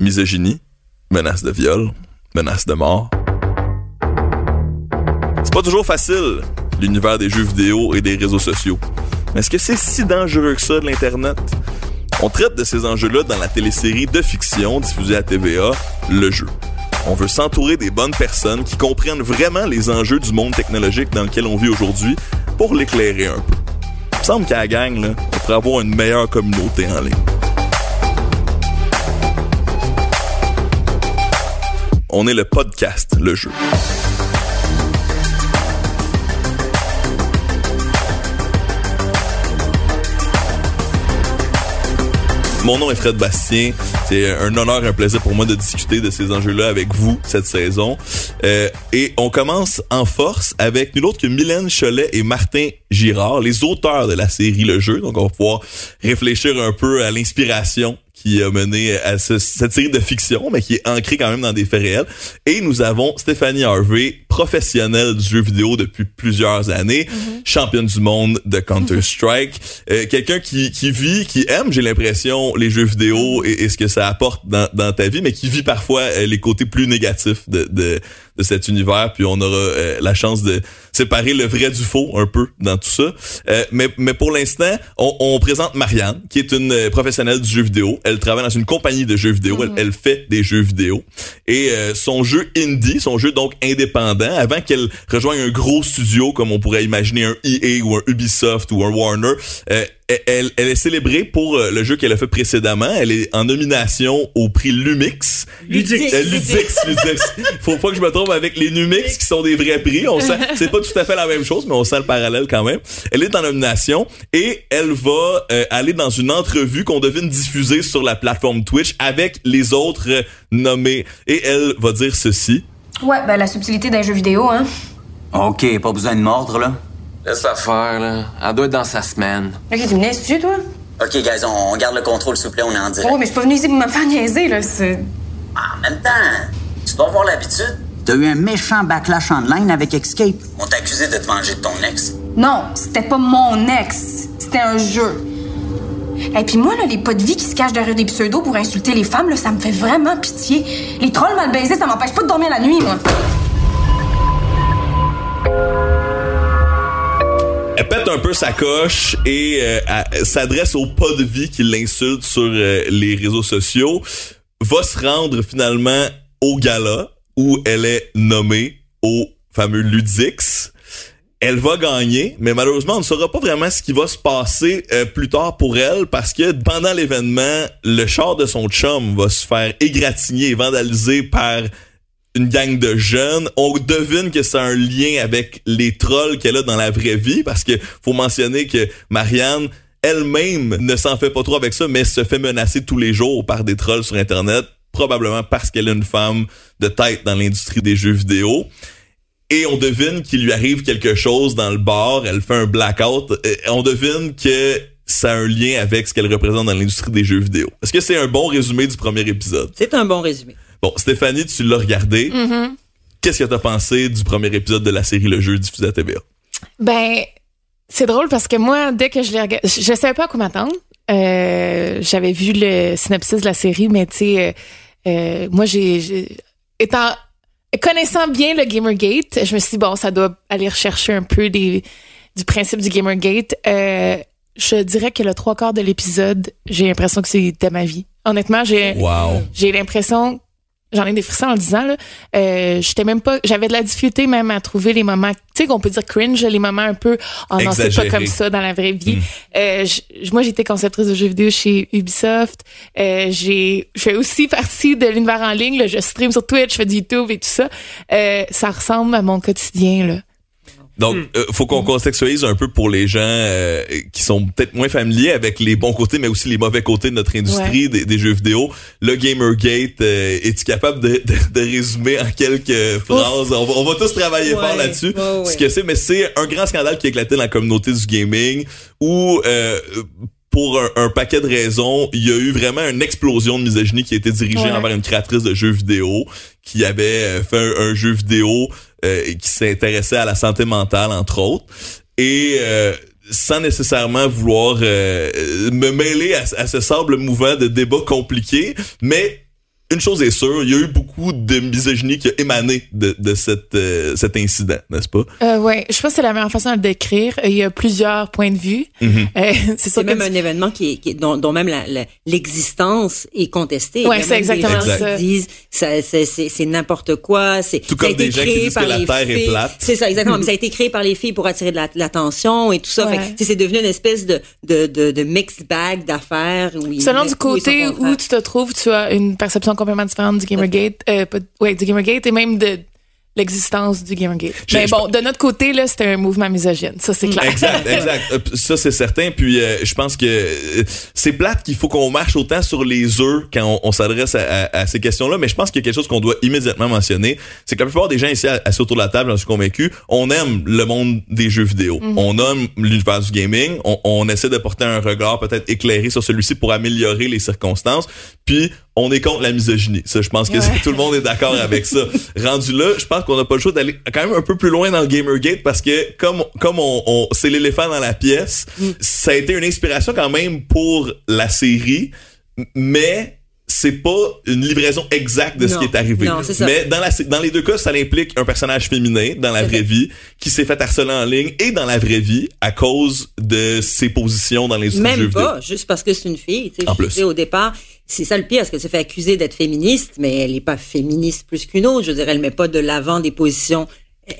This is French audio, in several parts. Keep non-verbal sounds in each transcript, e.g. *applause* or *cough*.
Misogynie, menace de viol, menace de mort. C'est pas toujours facile, l'univers des jeux vidéo et des réseaux sociaux. Mais est-ce que c'est si dangereux que ça de l'Internet? On traite de ces enjeux-là dans la télésérie de fiction diffusée à TVA, Le Jeu. On veut s'entourer des bonnes personnes qui comprennent vraiment les enjeux du monde technologique dans lequel on vit aujourd'hui pour l'éclairer un peu. Il me semble qu'à la gang, on pourrait avoir une meilleure communauté en ligne. On est le podcast, le jeu. Mon nom est Fred Bastien. C'est un honneur, un plaisir pour moi de discuter de ces enjeux-là avec vous cette saison. Euh, et on commence en force avec nul autre que Mylène Cholet et Martin Girard, les auteurs de la série Le Jeu. Donc on va pouvoir réfléchir un peu à l'inspiration qui a mené à ce- cette série de fiction, mais qui est ancrée quand même dans des faits réels. Et nous avons Stéphanie Harvey, professionnelle du jeu vidéo depuis plusieurs années, championne du monde de Counter-Strike, euh, quelqu'un qui, qui vit, qui aime, j'ai l'impression, les jeux vidéo et, et ce que ça apporte dans, dans ta vie, mais qui vit parfois euh, les côtés plus négatifs de, de, de cet univers. Puis on aura euh, la chance de séparer le vrai du faux un peu dans tout ça. Euh, mais, mais pour l'instant, on, on présente Marianne, qui est une euh, professionnelle du jeu vidéo. Elle travaille dans une compagnie de jeux vidéo. elle, elle fait des jeux vidéo. Et euh, son jeu indie, son jeu donc indépendant, avant qu'elle rejoigne un gros studio comme on pourrait imaginer un EA ou un Ubisoft ou un Warner, euh, elle, elle est célébrée pour euh, le jeu qu'elle a fait précédemment. Elle est en nomination au prix Lumix. Ludix. Euh, Ludix, Ludix. Faut pas que je me trompe avec les Numix qui sont des vrais prix. On sent, *laughs* c'est pas tout à fait la même chose, mais on sent le parallèle quand même. Elle est en nomination et elle va euh, aller dans une entrevue qu'on devine diffuser sur la plateforme Twitch avec les autres euh, nommés. Et elle va dire ceci. Ouais, ben la subtilité d'un jeu vidéo, hein. OK, pas besoin de mordre, là. Laisse-la faire, là. Elle doit être dans sa semaine. Ok, tu me niaises-tu, toi? OK, guys, on, on garde le contrôle, s'il vous plaît, on est en direct. Oh, mais je suis pas venue ici pour me faire niaiser, là. C'est... En même temps, tu dois avoir l'habitude. T'as eu un méchant backlash online avec Escape. On t'a accusé de te venger de ton ex. Non, c'était pas mon ex. C'était un jeu. Et puis moi, là, les pas de vie qui se cachent derrière des pseudos pour insulter les femmes, là, ça me fait vraiment pitié. Les trolls mal baisés, ça m'empêche pas de dormir la nuit, moi. Pète un peu sa coche et euh, s'adresse au pas de vie qui l'insulte sur euh, les réseaux sociaux. Va se rendre finalement au gala où elle est nommée au fameux Ludix. Elle va gagner, mais malheureusement, on ne saura pas vraiment ce qui va se passer euh, plus tard pour elle parce que pendant l'événement, le char de son chum va se faire égratigner et vandaliser par une gang de jeunes. On devine que c'est un lien avec les trolls qu'elle a dans la vraie vie parce que faut mentionner que Marianne elle-même ne s'en fait pas trop avec ça, mais se fait menacer tous les jours par des trolls sur Internet, probablement parce qu'elle est une femme de tête dans l'industrie des jeux vidéo. Et on devine qu'il lui arrive quelque chose dans le bar, elle fait un blackout, et on devine que ça a un lien avec ce qu'elle représente dans l'industrie des jeux vidéo. Est-ce que c'est un bon résumé du premier épisode? C'est un bon résumé. Bon, Stéphanie, tu l'as regardé. Qu'est-ce que t'as pensé du premier épisode de la série Le Jeu diffusé à TVA? Ben, c'est drôle parce que moi, dès que je l'ai regardé, je, je savais pas à quoi m'attendre. Euh, J'avais vu le synopsis de la série, mais tu sais, euh, euh, moi, j'ai, j'ai- étant connaissant bien le Gamergate, je me suis dit bon, ça doit aller rechercher un peu des, du principe du Gamergate. Euh, je dirais que le trois quarts de l'épisode, j'ai l'impression que c'était ma vie. Honnêtement, j'ai Wow. j'ai l'impression j'en ai des frissons en le disant là euh, j'étais même pas j'avais de la difficulté même à trouver les moments tu sais qu'on peut dire cringe les moments un peu oh non c'est pas comme ça dans la vraie vie. Euh, j- moi j'étais conceptrice de jeux vidéo chez Ubisoft. Euh, j'ai je fais aussi *laughs* partie de l'univers en ligne là. je stream sur Twitch je fais du YouTube et tout ça. Euh, ça ressemble à mon quotidien là Donc, Hmm. euh, faut qu'on contextualise un peu pour les gens euh, qui sont peut-être moins familiers avec les bons côtés, mais aussi les mauvais côtés de notre industrie des, des jeux vidéo. Le Gamergate, euh, es-tu capable de, de, de résumer en quelques phrases? On va, on va tous travailler Ouais, fort là-dessus. ouais, ouais. Ce que c'est, mais c'est un grand scandale qui a éclaté dans la communauté du gaming où... Euh, pour un, paquet de raisons, il y a eu vraiment une explosion de misogynie qui a été dirigée envers une créatrice de jeux vidéo qui avait fait un, jeu vidéo qui s'intéressait à la santé mentale entre autres. Et sans nécessairement vouloir me mêler à, à, ce sable mouvant de débats compliqués, mais une chose est sûre, il y a eu beaucoup de misogynie qui a émané de, de cette, euh, cet incident, n'est-ce pas? Euh, oui, je pense que c'est la meilleure façon de le décrire. Il y a plusieurs points de vue. Mm-hmm. euh, *laughs* c'est même un événement qui est, qui dont, dont, même l'existence la, est contestée. Oui, c'est exactement ça. disent ça, c'est n'importe quoi. C'est tout comme des gens qui disent que la Terre est plate. C'est ça, exactement. *laughs* Mais ça a été créé par les filles pour attirer de l'attention et tout ça. Ouais. c'est devenu une espèce de, de, de, de mixed bag d'affaires. Selon du côté où tu te trouves, tu as une perception complètement différente du Gamergate, euh, ouais, du Gamergate et même de l'existence du Gamergate. Mais bon, de notre côté, là, c'était un mouvement misogyne. Ça, c'est clair. Exact, *laughs* exact. Euh, ça, c'est certain. Puis, euh, je pense que euh, c'est plate qu'il faut qu'on marche autant sur les œufs quand on, s'adresse à, ces questions-là. Mais je pense qu'il y a quelque chose qu'on doit immédiatement mentionner. C'est que la plupart des gens ici assis autour de la table, j'en suis convaincu, on aime le monde des jeux vidéo. Mm-hmm. On aime l'univers du gaming. On, on essaie de porter un regard peut-être éclairé sur celui-ci pour améliorer les circonstances. Puis, on est contre la misogynie. Ça, je pense que *laughs* tout le monde est d'accord avec ça. *laughs* Rendu là, je pense qu'on n'a pas le choix d'aller quand même un peu plus loin dans le Gamergate parce que comme comme on, on c'est l'éléphant dans la pièce, mm. ça a été une inspiration quand même pour la série, mais c'est pas une livraison exacte de ce qui est arrivé. Mais dans, la, dans les deux cas, ça implique un personnage féminin dans la vraie vie qui s'est fait harceler en ligne et dans la vraie vie à cause de ses positions dans les Même jeux pas, juste parce que c'est une fille. En plus. Au départ, c'est ça le pire, parce qu'elle se fait accuser d'être féministe, mais elle n'est pas féministe plus qu'une autre. Je veux dire, elle met pas de l'avant des positions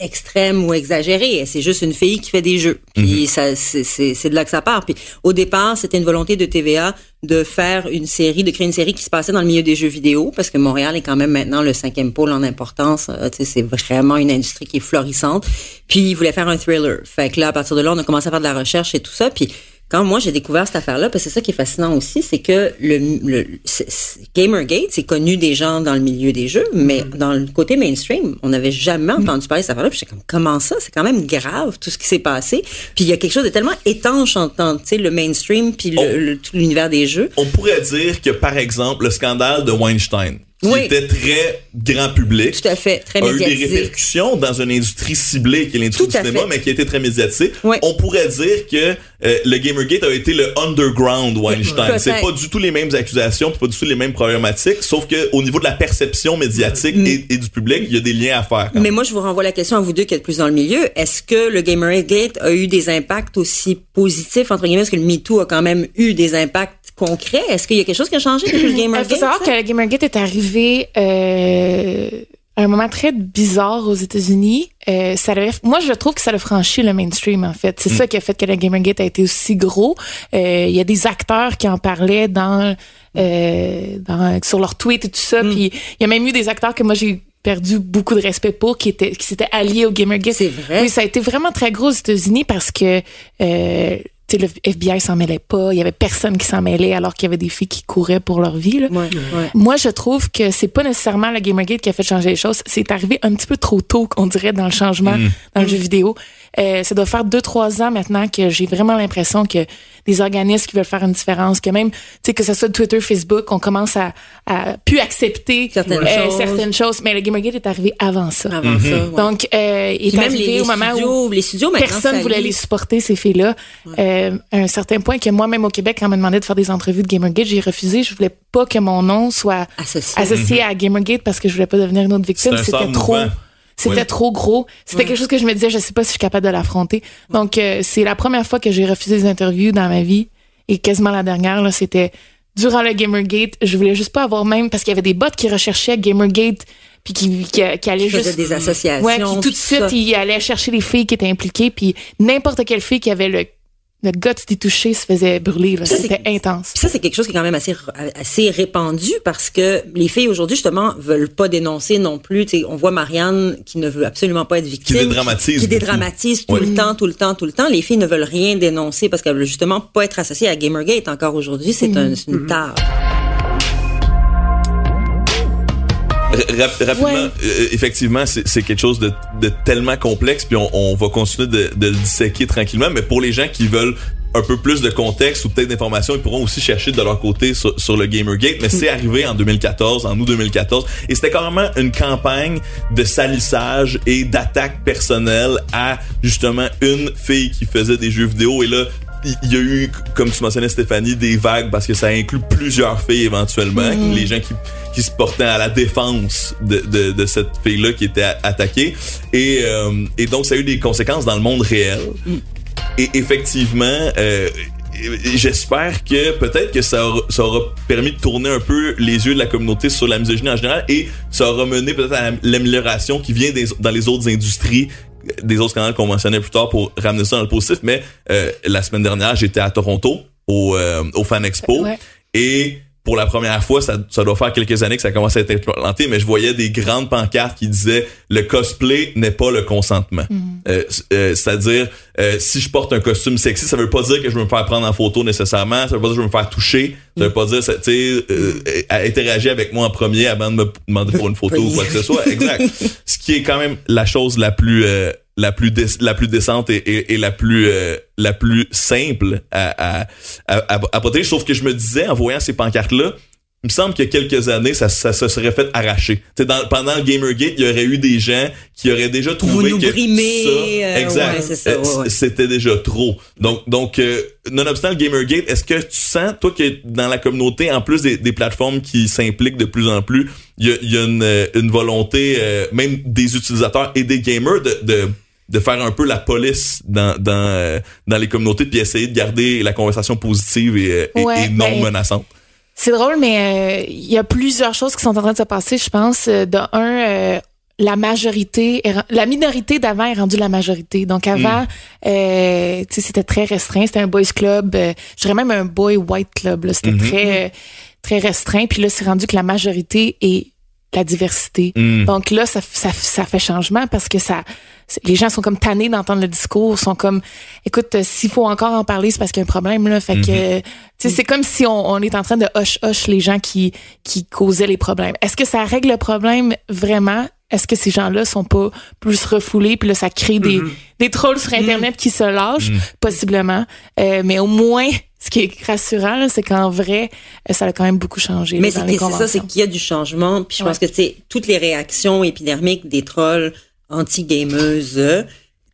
extrêmes ou exagérées. C'est juste une fille qui fait des jeux. Puis mhm. ça, c'est de là que ça part. Puis au départ, c'était une volonté de TVA de faire une série, de créer une série qui se passait dans le milieu des jeux vidéo, parce que Montréal est quand même maintenant le cinquième pôle en importance. Euh, c'est vraiment une industrie qui est florissante. Puis ils voulaient faire un thriller. Fait que là, à partir de là, on a commencé à faire de la recherche et tout ça. Puis quand moi j'ai découvert cette affaire-là, parce que c'est ça qui est fascinant aussi, c'est que le, le Gamergate, c'est connu des gens dans le milieu des jeux, mais mm. dans le côté mainstream, on n'avait jamais mm. entendu parler de cette affaire-là. Puis j'étais comme, comment ça? C'est quand même grave tout ce qui s'est passé. Puis il y a quelque chose de tellement étanche entre le mainstream puis l'univers des jeux. On pourrait dire que, par exemple, le scandale de Weinstein, qui était très grand public. Tout à fait, très médiatique. A eu des répercussions dans une industrie ciblée qui est l'industrie du cinéma, mais qui a été très médiatique. On pourrait dire que euh, le Gamergate a été le underground Weinstein. C'est pas du tout les mêmes accusations, pas du tout les mêmes problématiques, sauf que au niveau de la perception médiatique mm. et, du public, il y a des liens à faire. Mais moi, je vous renvoie la question à vous deux qui êtes plus dans le milieu. Est-ce que le Gamergate a eu des impacts aussi positifs entre guillemets, parce que le MeToo a quand même eu des impacts concret? Est-ce qu'il y a quelque chose qui a changé depuis le *clears throat* Gamergate? Il faut savoir que le Gamergate est arrivé euh, à un moment très bizarre aux États-Unis. Euh, ça moi, je trouve que ça a franchi le mainstream, en fait. C'est mm. ça qui a fait que le Gamergate a été aussi gros. Euh, il y a des acteurs qui en parlaient dans, euh, dans sur leur tweet et tout ça. Mm. Puis il y a même eu des acteurs que moi j'ai perdu beaucoup de respect pour qui étaient qui s'étaient alliés au Gamergate. C'est vrai. Oui, ça a été vraiment très gros aux États-Unis parce que euh, le FBI s'en mêlait pas, il y avait personne qui s'en mêlait alors qu'il y avait des filles qui couraient pour leur vie. Là. Moi, je trouve que c'est pas nécessairement le Gamergate qui a fait changer les choses. C'est arrivé un petit peu trop tôt, on dirait, dans le changement mm. dans le jeu vidéo. Euh, ça doit faire deux, trois ans maintenant que j'ai vraiment l'impression que des organismes qui veulent faire une différence, que même, tu sais, que ce soit Twitter, Facebook, on commence à, à plus accepter certaines, euh, choses. certaines choses. Mais le Gamergate est arrivé avant ça. Avant ça, mhm. Donc, euh, il est arrivé les, au moment où les studios, personne voulait les supporter, ces filles-là. Euh, à un certain point que moi-même au Québec, quand on m'a demandé de faire des entrevues de Gamergate, j'ai refusé. Je voulais pas que mon nom soit associé, à Gamergate parce que je voulais pas devenir une autre victime. C'était trop. C'était trop gros. C'était quelque chose que je me disais, je sais pas si je suis capable de l'affronter. Donc, euh, c'est la première fois que j'ai refusé des interviews dans ma vie. Et quasiment la dernière, là, c'était durant le Gamergate. Je voulais juste pas avoir même, parce qu'il y avait des bots qui recherchaient Gamergate puis qui, qui, qui allaient juste des associations ouais puis tout de suite ils allaient chercher les filles qui étaient impliquées puis n'importe quelle fille qui avait le le guts des touchés se faisait brûler. C'était intense. Ça, c'est quelque chose qui est quand même assez, assez répandu parce que les filles aujourd'hui, justement, veulent pas dénoncer non plus. on voit Marianne qui ne veut absolument pas être victime. Qui dédramatise. Qui, dédramatise tout le temps, tout le temps, tout le temps. Les filles ne veulent rien dénoncer parce qu'elles veulent justement pas être associées à Gamergate encore aujourd'hui. C'est un, une mhm. Rapidement, euh, effectivement, c'est quelque chose de, de, tellement complexe, puis on, on va continuer de, de, le disséquer tranquillement. Mais pour les gens qui veulent un peu plus de contexte ou peut-être d'informations, ils pourront aussi chercher de leur côté sur, sur le Gamergate. Mais c'est arrivé en 2014, en août 2014, et c'était carrément une campagne de salissage et d'attaque personnelle à justement une fille qui faisait des jeux vidéo. Et là, il y a eu, comme tu mentionnais Stéphanie, des vagues parce que ça inclut plusieurs filles éventuellement, les gens qui, qui se portaient à la défense de, de, de cette fille-là qui était attaquée. Et, euh, et donc, ça a eu des conséquences dans le monde réel. Et effectivement, euh, j'espère que peut-être que ça aura, ça aura permis de tourner un peu les yeux de la communauté sur la misogynie en général et ça aura mené peut-être à l'amélioration qui vient des, dans les autres industries des autres canaux qu'on mentionnait plus tard pour ramener ça dans le positif mais euh, la semaine dernière j'étais à Toronto au, euh, au Fan Expo Ouais. et pour la première fois, ça, ça doit faire quelques années que ça commence à être implanté, mais je voyais des grandes pancartes qui disaient le cosplay n'est pas le consentement. C- euh, C'est-à-dire, euh, si je porte un costume sexy, ça veut pas dire que je veux me faire prendre en photo nécessairement, ça veut pas dire que je veux me faire toucher, ça veut pas dire, tu sais, euh, à interagir avec moi en premier avant de me demander pour une photo ou quoi que ce soit. Exact. *laughs* Ce qui est quand même la chose la plus euh, la plus la plus décente et, et, et la plus euh, la plus simple à à, à, à, à protéger. Sauf que je me disais en voyant ces pancartes là, me semble qu'il y a quelques années, ça, ça se serait fait arracher. Dans, pendant le Gamergate, il y aurait eu des gens qui auraient déjà trouvé nous que brimez, ça, euh, exact, ouais, c'est ça, euh, ouais, ouais. c'était déjà trop. Donc, donc euh, nonobstant le Gamergate, est-ce que tu sens, toi, que dans la communauté, en plus des, des plateformes qui s'impliquent de plus en plus, il y a, il y a une, une volonté, euh, même des utilisateurs et des gamers, de, de de faire un peu la police dans dans euh, dans les communautés puis essayer de garder la conversation positive et, et- Ouais, et non ben, menaçante? C'est drôle, mais euh, il y a plusieurs choses qui sont en train de se passer, je pense. Euh, De un, euh, la majorité, la minorité d'avant est rendue la majorité. Donc avant, euh, tu sais, c'était très restreint. C'était un boys club, euh, je dirais même un boy white club. C'était très euh, très restreint. Puis là, c'est rendu que la majorité est la diversité. Donc là, ça, ça, ça fait changement parce que ça, les gens sont comme tannés d'entendre le discours, sont comme, écoute, euh, s'il faut encore en parler, c'est parce qu'il y a un problème là. Fait que, tu sais, c'est comme si on, on est en train de hush hush les gens qui qui causaient les problèmes. Est-ce que ça règle le problème vraiment? Est-ce que ces gens-là sont pas plus refoulés? Puis là ça crée des des trolls sur internet qui se lâchent possiblement, Euh, mais au moins ce qui est rassurant là, c'est qu'en vrai euh, ça a quand même beaucoup changé Mais là, dans c'est les c'est ça, c'est qu'il y a du changement. Puis je pense que tu sais, toutes les réactions épidermiques des trolls anti-gameuses, euh,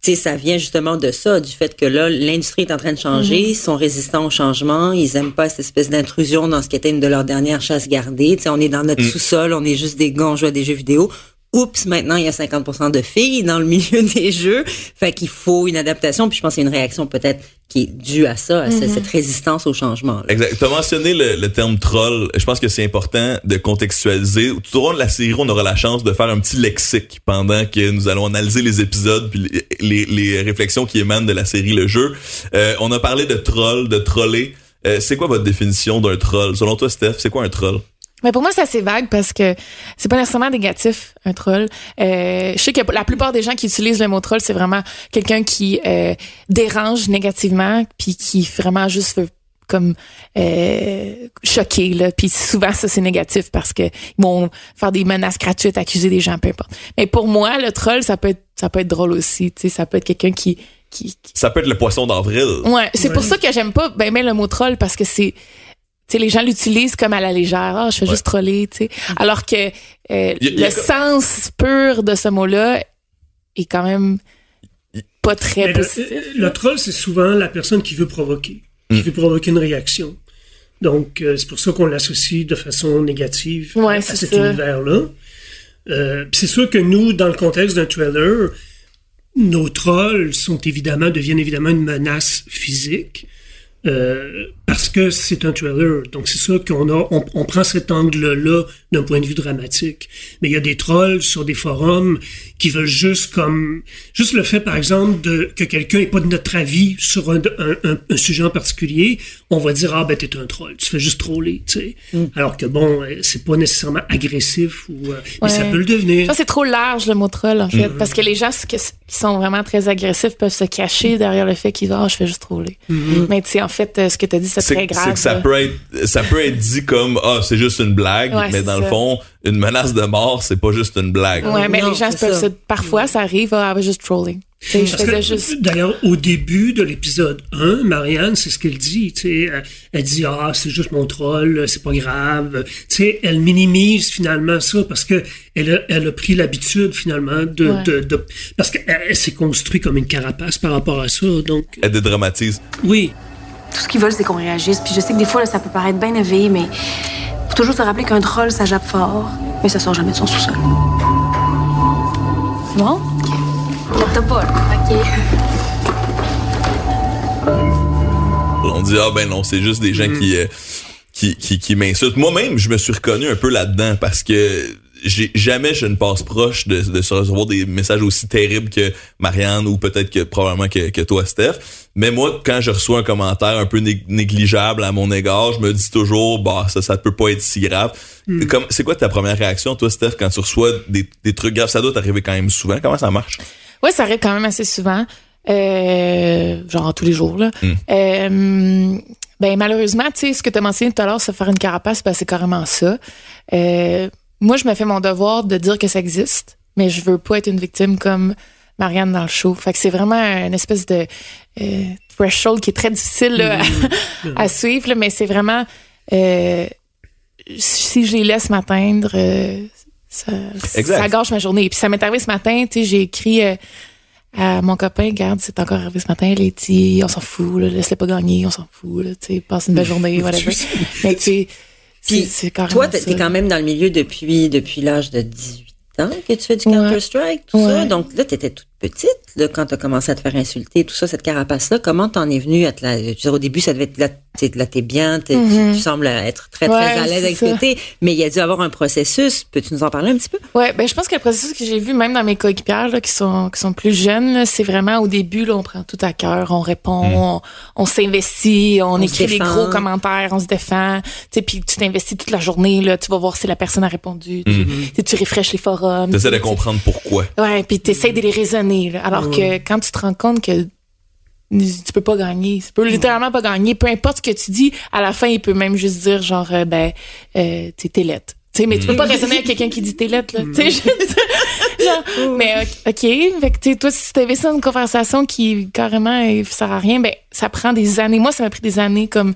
tu sais, ça vient justement de ça, du fait que là, l'industrie est en train de changer, Mm-hmm. ils sont résistants au changement, ils aiment pas cette espèce d'intrusion dans ce qui était une de leurs dernières chasses gardées. Tu sais, on est dans notre sous-sol, on est juste des gars, on joue à des jeux vidéo. Oups, maintenant, il y a 50% de filles dans le milieu *laughs* des jeux. Fait qu'il faut une adaptation. Puis je pense qu'il y a une réaction peut-être qui est due à ça, à Mm-hmm. cette résistance au changement. là. Exact. Tu as mentionné le, le terme troll. Je pense que c'est important de contextualiser. Tout au long de la série, on aura la chance de faire un petit lexique pendant que nous allons analyser les épisodes puis les, les, les réflexions qui émanent de la série Le Jeu. Euh, on a parlé de troll, de troller. Euh, c'est quoi votre définition d'un troll? Selon toi, Steph, c'est quoi un troll? Mais pour moi, c'est assez vague parce que c'est pas nécessairement négatif, un troll. Euh, je sais que la plupart des gens qui utilisent le mot troll, c'est vraiment quelqu'un qui euh, dérange négativement, puis qui vraiment juste veut comme euh, choquer là puis souvent ça c'est négatif parce que ils vont faire des menaces gratuites accuser des gens peu importe mais pour moi le troll ça peut être ça peut être drôle aussi tu sais ça peut être quelqu'un qui qui, qui- Ça peut être le poisson d'avril. Ouais, c'est pour ça que j'aime pas ben, ben le mot troll parce que c'est sais les gens l'utilisent comme à la légère. Ah, je fais juste troller, tu sais. Alors que euh, Y a- y a- le sens pur de ce mot-là est quand même pas très Mais le, positif. le troll, c'est souvent la personne qui veut provoquer, qui Hmm. veut provoquer une réaction. Donc, euh, c'est pour ça qu'on l'associe de façon négative Ouais, à cet ça. univers-là. Euh, c'est sûr que nous, dans le contexte d'un trailer, nos trolls sont évidemment deviennent évidemment une menace physique euh, parce que c'est un trailer. Donc c'est sûr qu'on a on, on prend cet angle-là d'un point de vue dramatique. Mais il y a des trolls sur des forums qui veulent juste comme juste le fait par exemple de que quelqu'un ait pas de notre avis sur un, un, un- un sujet en particulier, on va dire ah ben t'es un troll, tu fais juste troller, tu sais. Alors que bon, euh, c'est pas nécessairement agressif ou euh, mais ça peut le devenir. que c'est trop large le mot troll en fait parce que les gens qui qui sont vraiment très agressifs peuvent se cacher derrière le fait qu'ils disent ah je fais juste troller. Mais tu sais en fait euh, ce que tu as dit c'est C'est très c'est grave. que ça peut être ça peut être dit comme ah c'est juste une blague Ouais, mais dans le le fond, une menace de mort, c'est pas juste une blague. Ouais, mais Non, les gens peuvent ça. parfois ça arrive, ah, I was just trolling. Juste. D'ailleurs, au début de l'épisode 1, Marianne, c'est ce qu'elle dit. Elle, elle dit Ah, c'est juste mon troll, c'est pas grave. Tu sais, elle minimise finalement ça parce que elle a, elle a pris l'habitude finalement de. Ouais. de, de- parce qu'elle elle s'est construite comme une carapace par rapport à ça. Donc, Elle dédramatise. oui. Tout ce qu'ils veulent, c'est qu'on réagisse. Puis je sais que des fois, là, ça peut paraître bien éveillé, mais faut toujours se rappeler qu'un troll, ça jappe fort, mais ça sort jamais de son sous-sol. Bon? OK. Lève-toi pas, là. OK. On dit ah ben non, c'est juste des gens qui, euh, qui qui qui m'insultent. Moi-même, je me suis reconnu un peu là-dedans parce que jamais je ne passe proche de, de se recevoir des messages aussi terribles que Marianne ou peut-être que probablement que, que toi Steph. Mais moi, quand je reçois un commentaire un peu né- négligeable à mon égard, je me dis toujours bah ça ça peut pas être si grave. Comme c'est quoi ta première réaction toi Steph quand tu reçois des, des trucs graves? Ça doit t'arriver quand même souvent. Comment ça marche? Ouais, ça arrive quand même assez souvent. Euh, genre tous les jours, là. Mm. Euh, ben, malheureusement, tu sais, ce que tu as mentionné tout à l'heure, se faire une carapace, ben, c'est carrément ça. Euh, moi, je me fais mon devoir de dire que ça existe, mais je veux pas être une victime comme Marianne dans le show. Fait que c'est vraiment une espèce de euh, threshold qui est très difficile là, à, *laughs* à suivre, là, mais c'est vraiment euh, si je les laisse m'atteindre, euh, ça, ça gâche ma journée. Puis ça m'est arrivé ce matin, tu sais, j'ai écrit euh, à mon copain, regarde, c'est encore arrivé ce matin, dit, on s'en fout, là, laisse-le pas gagner, on s'en fout, là, tu sais, passe une belle journée, *laughs* whatever. Mais tu Puis, toi, t'es ça. t'es quand même dans le milieu depuis, depuis l'âge de 18 ans que tu fais du. Counter-Strike, tout ça. Donc là, t'étais toute petite, là, quand t'as commencé à te faire insulter, tout ça, cette carapace-là. Comment t'en es venue à te la, je veux dire, au début, ça devait être, là, t'es, bien, t'es- tu sembles être très, très. Ouais, à l'aise avec ce t'es, mais il y a dû avoir un processus. Peux-tu nous en parler un petit peu? Ouais, ben je pense que le processus que j'ai vu même dans mes coéquipières là, qui sont qui sont plus jeunes, c'est vraiment au début là, on prend tout à cœur, on répond, on, on s'investit, on, écrit des gros commentaires, on se défend, tu sais, puis tu t'investis toute la journée là, tu vas voir si la personne a répondu, tu, tu sais, tu refreshes les forums, tu- de comprendre pourquoi. Ouais, puis t'essayes de les raisonner. Là. Alors que quand tu te rends compte que tu peux pas gagner, tu peux littéralement pas gagner, peu importe ce que tu dis, à la fin, il peut même juste dire genre, euh, ben, euh, t'es t'es lettre. Tu sais, mais tu peux pas raisonner avec quelqu'un qui dit t'es lettre, là. Tu sais, dire, genre, mais euh, OK, fait que, tu toi, si t'avais ça dans une conversation qui, carrément, euh, sert à rien, ben, ça prend des années. Moi, ça m'a pris des années, comme,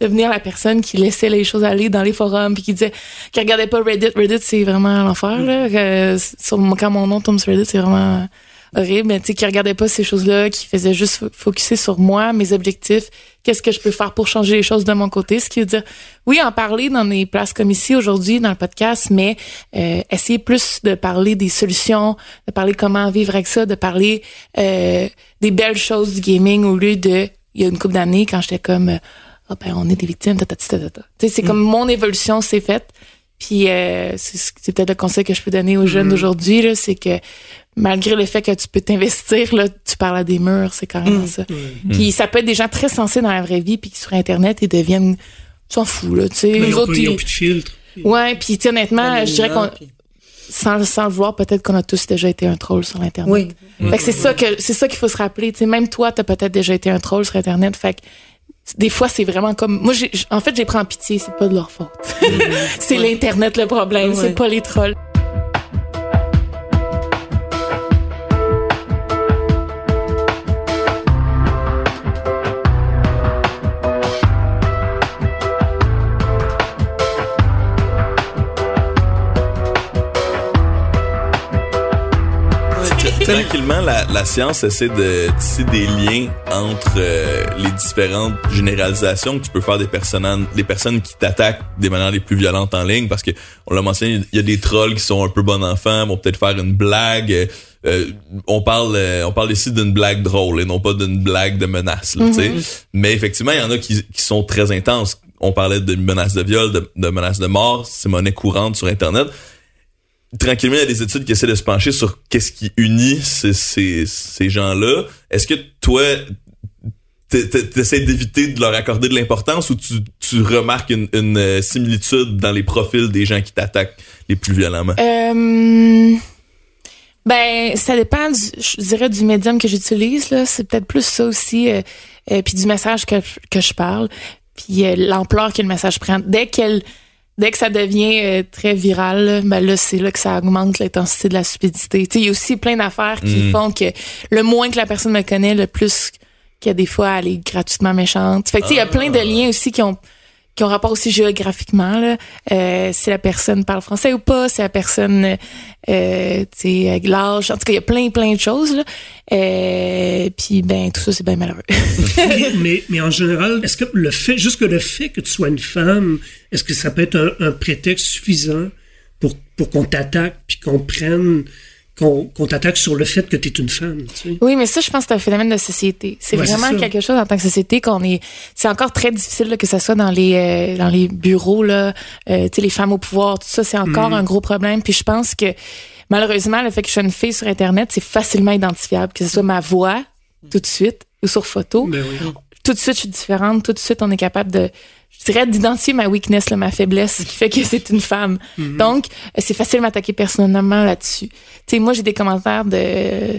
devenir la personne qui laissait les choses aller dans les forums puis qui disait qui regardait pas Reddit Reddit c'est vraiment l'enfer là Que, sur, quand mon nom tombe sur Reddit c'est vraiment horrible mais tu sais qui regardait pas ces choses là qui faisait juste fo- focuser sur moi mes objectifs qu'est-ce que je peux faire pour changer les choses de mon côté ce qui veut dire oui en parler dans des places comme ici aujourd'hui dans le podcast mais euh, essayer plus de parler des solutions de parler comment vivre avec ça de parler euh, des belles choses du gaming au lieu de il y a une couple d'années quand j'étais comme euh, ah ben on est des victimes, ta, ta, ta, ta, ta. Tu sais, c'est comme mon évolution s'est faite. Puis euh, c'est ce- c'est peut-être le conseil que je peux donner aux jeunes d'aujourd'hui, là, c'est que malgré le fait que tu peux t'investir, là, tu parles à des murs, c'est carrément ça. Puis ça peut être des gens très sensés dans la vraie vie, puis qui sur Internet, ils deviennent, ils s'en foutent, là, tu sais. Mais Les autres, plus, ils plus de filtre. Ouais, puis tu sais, honnêtement, je dirais qu'on, puis- sans, sans le voir, peut-être qu'on a tous déjà été un troll sur Internet. Oui. Fait que c'est ça que c'est ça qu'il faut se rappeler. Tu sais, même toi, t'as peut-être déjà été un troll sur Internet. Fait que des fois, c'est vraiment comme moi. j'ai- En fait, j'ai pris en pitié. C'est pas de leur faute. *laughs* c'est l'internet le problème. Ouais. C'est pas les trolls. Tranquillement, la, la science essaie de tisser des liens entre euh, les différentes généralisations que tu peux faire des personnes, des personnes qui t'attaquent des manières les plus violentes en ligne, parce que on l'a mentionné, il y a des trolls qui sont un peu bon enfants, vont peut-être faire une blague. euh, on parle, euh, on parle ici d'une blague drôle et non pas d'une blague de menace. là, tu sais. Mais effectivement, il y en a qui, qui sont très intenses. On parlait de menaces de viol, de, de menaces de mort, c'est monnaie courante sur Internet tranquillement, il y a des études qui essaient de se pencher sur qu'est-ce qui unit ces, ces, ces gens-là. Est-ce que toi, t'essaies d'éviter de leur accorder de l'importance ou tu, tu remarques une, euh, similitude dans les profils des gens qui t'attaquent les plus violemment? Euh, ben, ça dépend, du, je dirais, du médium que j'utilise. là. C'est peut-être plus ça aussi, euh, puis du message que, que je parle, puis l'ampleur que le message prend. Dès qu'elle dès que ça devient euh, très viral, ben là, c'est là que ça augmente l'intensité de la stupidité. Il y a aussi plein d'affaires qui Mm. font que le moins que la personne me connaît, le plus qu'il y a des fois, elle est gratuitement méchante. Fait que, tu sais, il y a plein de liens aussi qui ont qui ont rapport aussi géographiquement là, euh, si la personne parle français ou pas, si la personne euh, tu l'âge, en tout cas il y a plein plein de choses là. Euh, puis ben tout ça c'est bien malheureux. mais, *laughs* mais, mais en général, est-ce que le fait, juste que le fait que tu sois une femme, est-ce que ça peut être un, un prétexte suffisant pour, pour qu'on t'attaque puis qu'on prenne, qu'on qu'on t'attaque sur le fait que tu es une femme, tu sais? Oui, mais ça, je pense que c'est un phénomène de société. C'est Ouais, vraiment quelque chose en tant que société qu'on est. C'est encore très difficile là, que ça soit dans les euh, dans les bureaux là, euh, tu sais, les femmes au pouvoir, tout ça, c'est encore un gros problème. Puis je pense que malheureusement, le fait que je sois une fille sur Internet, c'est facilement identifiable, que ce soit ma voix tout de suite ou sur photo. Ben oui. Tout de suite, je suis différente. Tout de suite, on est capable de, je dirais, d'identifier ma weakness, là, ma faiblesse, qui fait que c'est une femme. Donc, euh, c'est facile de m'attaquer personnellement là-dessus. Tu sais, moi, j'ai des commentaires de euh,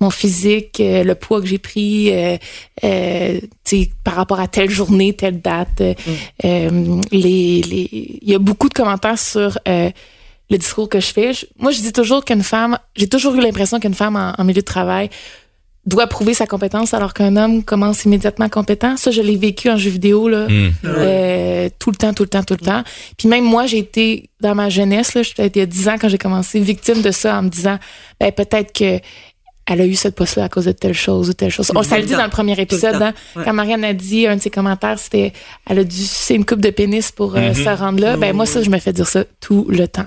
mon physique, euh, le poids que j'ai pris, euh, euh, tu sais, par rapport à telle journée, telle date. euh, les, les, il y a beaucoup de commentaires sur euh, le discours que je fais. Je- moi, je dis toujours qu'une femme, j'ai toujours eu l'impression qu'une femme en, en milieu de travail doit prouver sa compétence alors qu'un homme commence immédiatement compétent. Ça, je l'ai vécu en jeu vidéo là, Mm. euh, tout le temps, tout le temps, tout le temps. Puis même moi, j'ai été dans ma jeunesse, là, j'étais il y a 10 ans quand j'ai commencé, victime de ça en me disant, ben peut-être que elle a eu cette poste-là à cause de telle chose ou telle chose. On ça le dit dans le premier épisode. hein. Ouais. Quand Marianne a dit, un de ses commentaires, c'était elle a dû sucer une coupe de pénis pour euh, se rendre là. Ben moi, ça, je me fais dire ça tout le temps.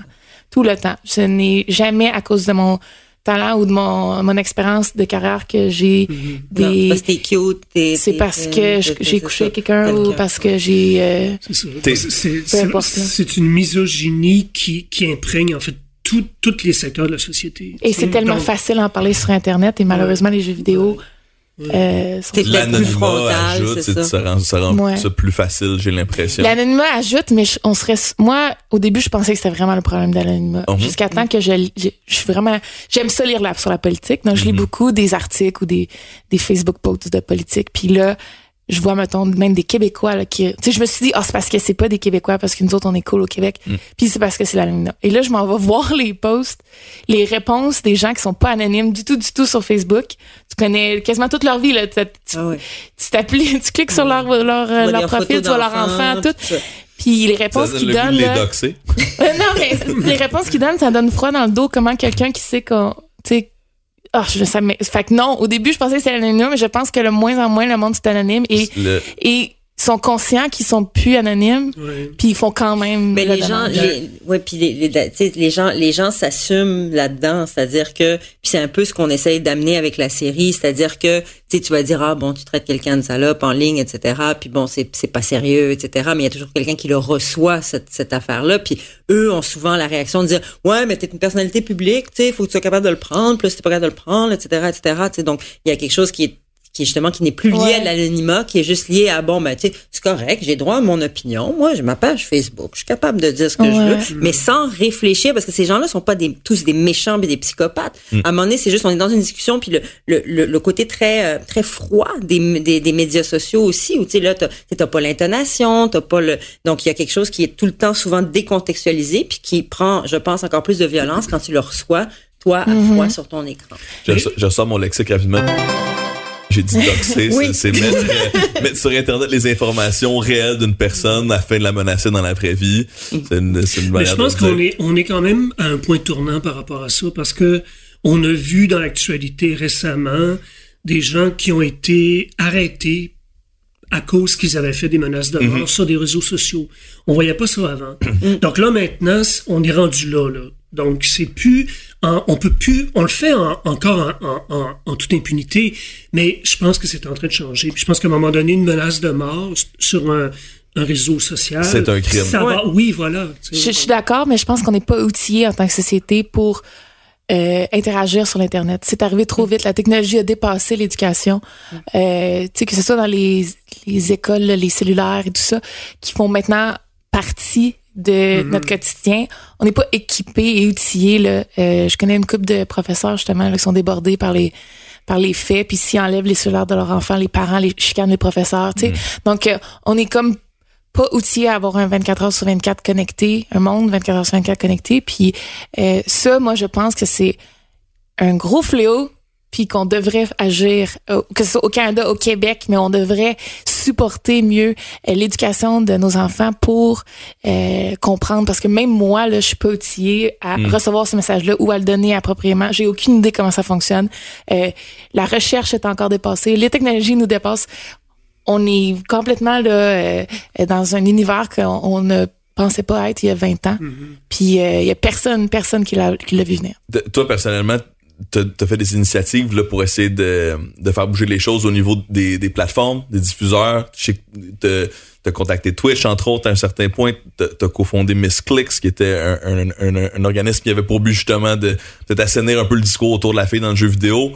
Tout le temps. Je n'ai jamais, à cause de mon talent ou de mon, mon expérience de carrière, que j'ai Non, des... parce que t'es cute, t'es- C'est t'es- parce que je- j'ai couché quelqu'un ou parce que j'ai... euh, C'est ça. T'es- C'est- C'est importe, là. c'est une misogynie qui, qui imprègne en fait tout- tous les secteurs de la société. Et c'est tellement Donc, facile d'en parler sur Internet et malheureusement, les jeux vidéo euh, L'anonymat ajoute, c'est ça. ça rend, ça rend Ouais. ça plus facile, j'ai l'impression. L'anonymat ajoute, mais je- on serait... Moi, au début, je pensais que c'était vraiment le problème de l'anonymat. Mhm. Jusqu'à temps que je, je, je suis vraiment... J'aime ça lire la, sur la politique. Donc, je lis Mhm. beaucoup des articles ou des, des Facebook posts de politique. Puis là, je vois, mettons, même des Québécois là, qui... Tu sais, je me suis dit, ah, c'est parce que c'est pas des Québécois, parce que nous autres, on est cool au Québec. Mhm. Puis c'est parce que c'est l'anonymat. Et là, je m'en vais *laughs* voir les posts, les réponses des gens qui sont pas anonymes du tout, du tout sur Facebook. Tu connais quasiment toute leur vie, là. Tu, tu, Ah ouais. tu *laughs* cliques sur leur, leur, euh, leur profil, tu vois leur enfant, tout. tout. Puis les réponses qu'ils donnent, les là, doxer. euh, *laughs* non, mais les réponses qu'ils donnent, ça donne froid dans le dos. Comment quelqu'un qui sait qu'on, tu sais, ah, je me- fait que non, au début, je pensais que c'était anonyme, mais je pense que le moins en moins, le monde c'est anonyme et, Le- et sont conscients qu'ils sont plus anonymes, puis ils font quand même. Mais le les gens, les, ouais, puis les, les, tu sais, les gens, les gens s'assument là-dedans, c'est-à-dire que, puis c'est un peu ce qu'on essaye d'amener avec la série, c'est-à-dire que, tu sais, tu vas dire ah bon, tu traites quelqu'un de salope en ligne, etc. Puis bon, c'est c'est pas sérieux, etc. Mais il y a toujours quelqu'un qui le reçoit cette cette affaire-là. Puis eux ont souvent la réaction de dire ouais, mais t'es une personnalité publique, tu sais, faut que tu sois capable de le prendre, plus t'es pas capable de le prendre, etc., etc. Tu sais, donc il y a quelque chose qui est qui est justement qui n'est plus lié Ouais. à l'anonymat, qui est juste lié à bon ben tu sais c'est correct, j'ai droit à mon opinion, moi j'ai ma page Facebook, je suis capable de dire ce que Ouais. je veux, mais sans réfléchir parce que ces gens-là sont pas des tous des méchants et des psychopathes. À un moment donné, c'est juste on est dans une discussion puis le le, le, le côté très euh, très froid des, des des médias sociaux aussi où tu sais là t'as t'as pas l'intonation, t'as pas le donc il y a quelque chose qui est tout le temps souvent décontextualisé puis qui prend je pense encore plus de violence quand tu le reçois toi à froid sur ton écran. Je, je sors mon lexique rapidement. J'ai dit doxer, *laughs* Oui. c'est mettre, euh, mettre sur Internet les informations réelles d'une personne afin de la menacer dans la vraie vie. C'est une, c'est une Mais manière je pense qu'on est, on est quand même à un point tournant par rapport à ça parce que on a vu dans l'actualité récemment des gens qui ont été arrêtés à cause qu'ils avaient fait des menaces de mort sur des réseaux sociaux. On voyait pas ça avant. Donc là maintenant, on est rendu là. là. Donc c'est plus, on peut plus, on le fait en- encore en, en- en- en toute impunité, mais je pense que c'est en train de changer. Puis je pense qu'à un moment donné, une menace de mort sur un, un réseau social, C'est un crime. Ça va, oui, voilà. Je, suis d'accord, mais je pense qu'on n'est pas outillé en tant que société pour euh, interagir sur l'internet. C'est arrivé trop vite. La technologie a dépassé l'éducation. Euh, tu sais que ce soit dans les, les écoles, les cellulaires et tout ça, qui font maintenant partie de notre quotidien. On n'est pas équipé et outillé. Là. Euh, je connais une couple de professeurs justement là, qui sont débordés par les par les faits, puis s'ils enlèvent les cellulaires de leurs enfants, les parents les chicanent les professeurs. Sais. Donc euh, on est comme pas outillé à avoir un 24 heures sur 24 connecté, un monde 24 heures sur 24 connecté. Puis euh, ça, moi, je pense que c'est un gros fléau puis qu'on devrait agir, euh, que ce soit au Canada, au Québec, mais on devrait supporter mieux euh, l'éducation de nos enfants pour euh, comprendre. Parce que même moi, là, je suis pas outillée à Mm. recevoir ce message-là ou à le donner appropriément. J'ai aucune idée comment ça fonctionne. Euh, la recherche est encore dépassée. Les technologies nous dépassent. On est complètement là euh, dans un univers qu'on on ne pensait pas être il y a 20 ans. Puis euh, il y a personne, personne qui l'a qui l'a vu venir. De- toi, personnellement, t'as as fait des initiatives là, pour essayer de, de faire bouger les choses au niveau des, des plateformes, des diffuseurs. Je sais que t'as- contacté Twitch, entre autres, à un certain point. T'as as cofondé Miss Clicks, qui était un, un, un, un organisme qui avait pour but justement de peut-être assainir un peu le discours autour de la fille dans le jeu vidéo.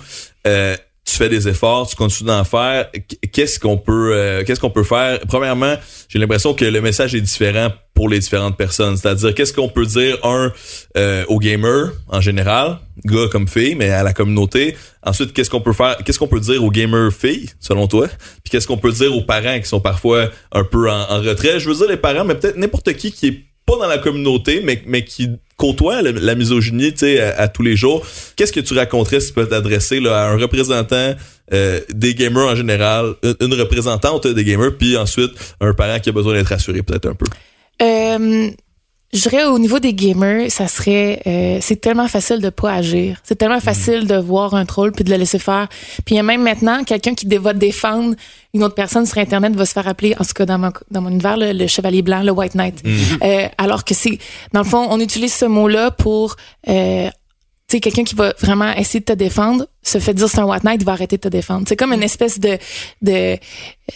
Euh, tu fais des efforts, tu continues d'en faire. Qu- Qu'est-ce qu'on peut, euh, qu'est-ce qu'on peut faire? Premièrement, j'ai l'impression que le message est différent pour les différentes personnes. C'est-à-dire, qu'est-ce qu'on peut dire un euh, aux gamers en général, gars comme filles, mais à la communauté. Ensuite, qu'est-ce qu'on peut faire Qu'est-ce qu'on peut dire aux gamers filles, selon toi? Puis qu'est-ce qu'on peut dire aux parents qui sont parfois un peu en, retrait? Je veux dire les parents, mais peut-être n'importe qui qui est pas dans la communauté, mais, mais qui côtoie la, la misogynie, à, à tous les jours. Qu'est-ce que tu raconterais si tu peux t'adresser à un représentant euh, des gamers en général, une, une représentante des gamers, puis ensuite un parent qui a besoin d'être rassuré peut-être un peu? Euh, je dirais au niveau des gamers, ça serait euh, c'est tellement facile de pas agir. C'est tellement facile de voir un troll puis de le laisser faire. Puis il y a même maintenant quelqu'un qui va défendre une autre personne sur internet va se faire appeler en tout cas dans mon dans mon univers le, le chevalier blanc, le white knight. Euh, alors que c'est dans le fond on utilise ce mot-là pour euh, sais, quelqu'un qui va vraiment essayer de te défendre se fait dire c'est un white knight, il va arrêter de te défendre. C'est comme une espèce de de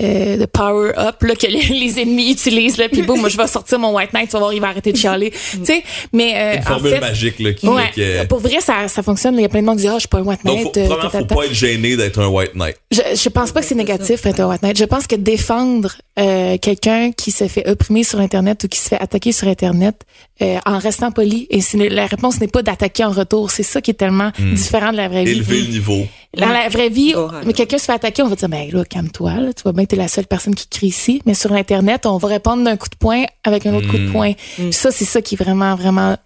euh, de power up là que *laughs* les, les ennemis utilisent là, puis boum, moi je vais sortir mon white knight, tu vas voir, il va arrêter de chialer. tu sais, mais euh, Une en formule fait, magique là, qui ouais, que- pour vrai ça ça fonctionne. Il y a plein de monde qui dit ah je suis pas un white Donc, knight. faut, euh, faut pas être gêné d'être un white knight. Je, je pense pas que c'est négatif être un white knight. Je pense que défendre euh, quelqu'un qui se fait opprimer sur Internet ou qui se fait attaquer sur Internet euh, en restant poli, et la réponse n'est pas d'attaquer en retour. C'est ça qui est tellement différent de la vraie vie. Élever le niveau. Dans la vraie vie, Oh, mais quelqu'un se fait attaquer, on va dire, ben là, calme-toi, là, tu vois bien que t'es la seule personne qui crie ici. Mais sur Internet, on va répondre d'un coup de poing avec un autre coup de poing. Puis ça, c'est ça qui est vraiment, vraiment,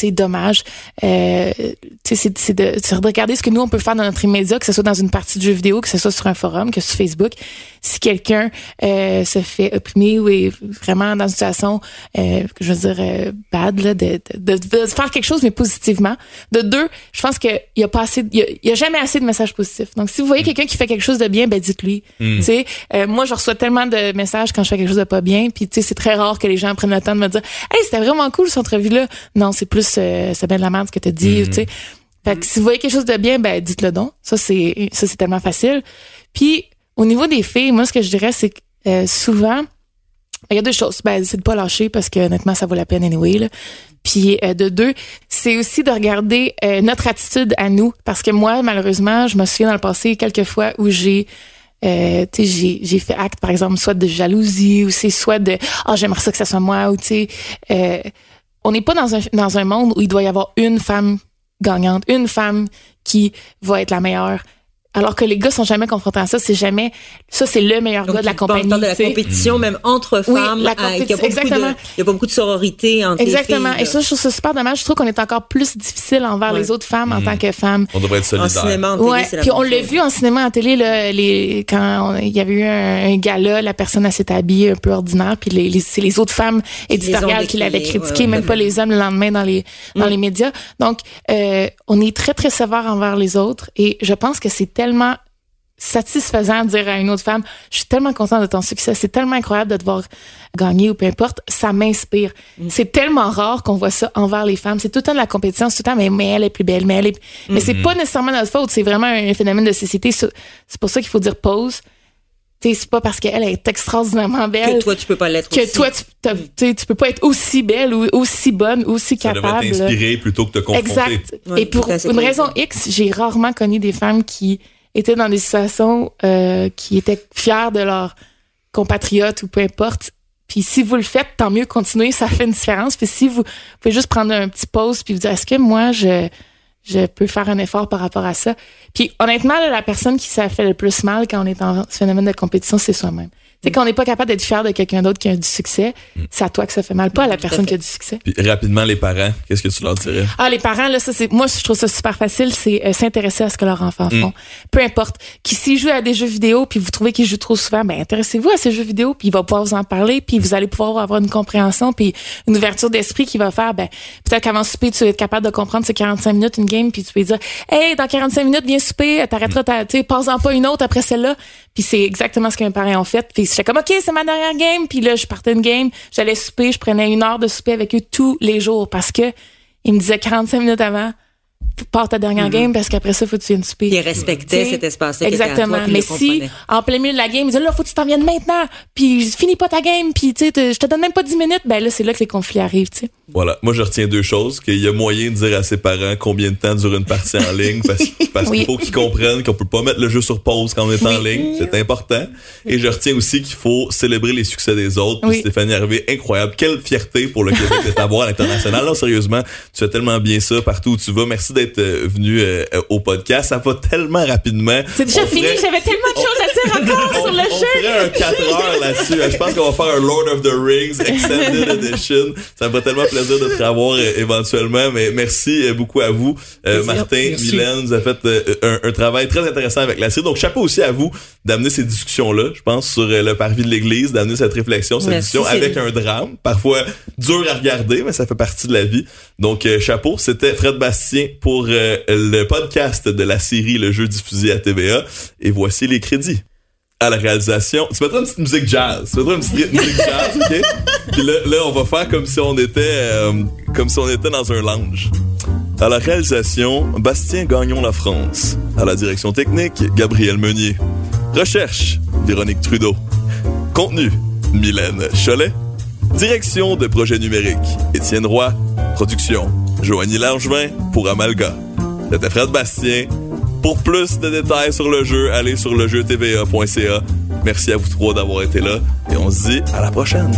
sais, dommage. Euh, tu sais, c'est, c'est de, c'est de regarder ce que nous, on peut faire dans notre immédiat, que ce soit dans une partie de jeu vidéo, que ce soit sur un forum, que sur Facebook. Si quelqu'un euh, se fait opprimer ou est vraiment dans une situation, euh, je veux dire, euh, bad, là, de, de, de, faire quelque chose, mais positivement. De deux, je pense qu'il y a pas assez, il y a, y a jamais assez de messages positifs. Donc, si vous voyez quelqu'un qui fait quelque chose de bien, ben dites-lui. Tu sais, euh, moi, je reçois tellement de messages quand je fais quelque chose de pas bien, puis tu sais, c'est très rare que les gens prennent le temps de me dire, hey, c'était vraiment cool cette entrevue-là. Non, c'est plus, euh, c'est bien de la merde ce que t'as dit, tu sais. Fait que si vous voyez quelque chose de bien, ben dites-le donc. Ça, c'est, ça, c'est tellement facile. Puis, au niveau des filles, moi, ce que je dirais, c'est que euh, souvent, il y a deux choses. Ben, c'est de pas lâcher parce que honnêtement, ça vaut la peine anyway. Là. Puis euh, de deux, c'est aussi de regarder euh, notre attitude à nous. Parce que moi, malheureusement, je me souviens dans le passé quelques fois où j'ai euh, j'ai, j'ai fait acte, par exemple, soit de jalousie ou c'est soit de ah j'aimerais ça que ça soit moi ou tu sais, euh, on n'est pas dans un dans un monde où il doit y avoir une femme gagnante, une femme qui va être la meilleure. Alors que les gars sont jamais confrontés à ça, c'est jamais ça c'est le meilleur Donc, gars de la compagnie. de la compétition, même entre Oui, femmes. la euh, il y a compétition, beaucoup de- exactement. Il y a pas beaucoup de sororité entre Exactement. les filles. Et ça, je trouve ça super dommage. Je trouve qu'on est encore plus difficile envers Ouais. les autres femmes en tant que femmes. On devrait être En solidaire. cinéma, en télé, Ouais, la puis on l'a vu en cinéma, en télé, là, les, quand il y avait eu un, un gala, la personne elle s'était habillée un peu ordinaire, puis les, les- c'est les autres femmes éditoriales qui l'avaient critiqué, ouais, même pas les hommes le lendemain dans les dans les médias. Donc, euh, on est très très sévère envers les autres, et je pense que c'est tellement satisfaisant de dire à une autre femme, je suis tellement contente de ton succès, c'est tellement incroyable de te voir gagner ou peu importe, ça m'inspire. C'est tellement rare qu'on voit ça envers les femmes. C'est tout le temps de la compétition, c'est tout le temps, mais, mais elle est plus belle, mais elle est... Mais c'est pas nécessairement notre faute, c'est vraiment un phénomène de société. C'est pour ça qu'il faut dire pause. Tu sais, c'est pas parce qu'elle est extraordinairement belle Que toi, tu peux pas l'être que aussi. toi, tu, t'as- tu peux pas être aussi belle ou aussi bonne, aussi Ça capable. devrait t'inspirer plutôt que te confronter. Exact. Ouais, Et pour une raison. raison X, j'ai rarement connu des femmes qui étaient dans des situations euh, qui étaient fières de leurs compatriotes ou peu importe. Puis si vous le faites, tant mieux, continuez, ça fait une différence. Puis si vous pouvez juste prendre un petit pause puis vous dire, est-ce que moi, je, je peux faire un effort par rapport à ça? Puis honnêtement, là, la personne qui ça fait le plus mal quand on est en ce phénomène de compétition, c'est soi-même. Sais, quand on n'est pas capable d'être fier de quelqu'un d'autre qui a du succès, c'est à toi que ça fait mal, pas à la personne qui a du succès. Puis rapidement, les parents, qu'est-ce que tu leur dirais? Ah, les parents, là, ça, c'est, moi, je trouve ça super facile, c'est euh, s'intéresser à ce que leurs enfants Mm. font. Peu importe. Qui, s'ils jouent à des jeux vidéo, puis vous trouvez qu'ils jouent trop souvent, ben, intéressez-vous à ces jeux vidéo, puis il va pouvoir vous en parler, puis vous allez pouvoir avoir une compréhension, puis une ouverture d'esprit qui va faire, ben, peut-être qu'avant souper, tu vas être capable de comprendre ces 45 minutes, une game, puis tu peux dire, hey, dans 45 minutes, viens souper, t'arrêteras, ta- tu sais, passe-en pas une autre après celle-là. Puis c'est exactement ce que mes parents ont fait. Puis j'étais comme, OK, c'est ma dernière game. Puis là, je partais une game, j'allais souper, je prenais une heure de souper avec eux tous les jours parce que ils me disaient 45 minutes avant, pars ta dernière game parce qu'après ça, faut que tu viennes souper. Puis ils respectaient cet espace-là toi, Exactement. Mais si, en plein milieu de la game, ils disaient, là, faut que tu t'en viennes maintenant. Puis finis pas ta game. Puis, tu sais, te- je te donne même pas 10 minutes. Ben là, c'est là que les conflits arrivent, tu sais. Voilà. Moi, je retiens deux choses. Qu'il y a moyen de dire à ses parents combien de temps dure une partie en ligne parce, *laughs* parce Oui. qu'il faut qu'ils comprennent qu'on peut pas mettre le jeu sur pause quand on est en ligne. C'est important. Et je retiens aussi qu'il faut célébrer les succès des autres. Puis Oui. Stéphanie Harvey, incroyable. Quelle fierté pour le Québec de t'avoir à l'international. Non, sérieusement, tu fais tellement bien ça partout où tu vas. Merci d'être euh, venu euh, au podcast. Ça va tellement rapidement. C'est déjà On fini. ferait- J'avais tellement de choses à dire encore on, sur le on jeu. ferait un 4 heures là-dessus. Je pense qu'on va faire un Lord of the Rings Extended Edition. Ça me ferait tellement plaisir de te revoir euh, éventuellement. Mais merci euh, beaucoup à vous. Euh. Martin, Merci. Mylène, vous avez fait euh, un, un travail très intéressant avec la série. Donc, chapeau aussi à vous d'amener ces discussions-là, je pense, sur euh, le parvis de l'Église, d'amener cette réflexion, cette Merci, discussion avec un drame. Parfois dur à regarder, mais ça fait partie de la vie. Donc, euh, chapeau. C'était Fred Bastien pour euh, le podcast de la série Le jeu diffusé à TVA. Et voici les crédits à la réalisation. Tu mettras une petite musique jazz. Tu mettras une petite musique jazz, OK? Puis là, on va faire comme si on était, euh, comme si on était dans un lounge. À la réalisation, Bastien Gagnon La France. À la direction technique, Gabriel Meunier. Recherche, Véronique Trudeau. Contenu, Mylène Cholet. Direction de projet numérique, Étienne Roy. Production, Joanie Langevin pour Amalga. C'était Fred Bastien. Pour plus de détails sur le jeu, allez sur le jeu tva.ca. Merci à vous trois d'avoir été là et on se dit à la prochaine.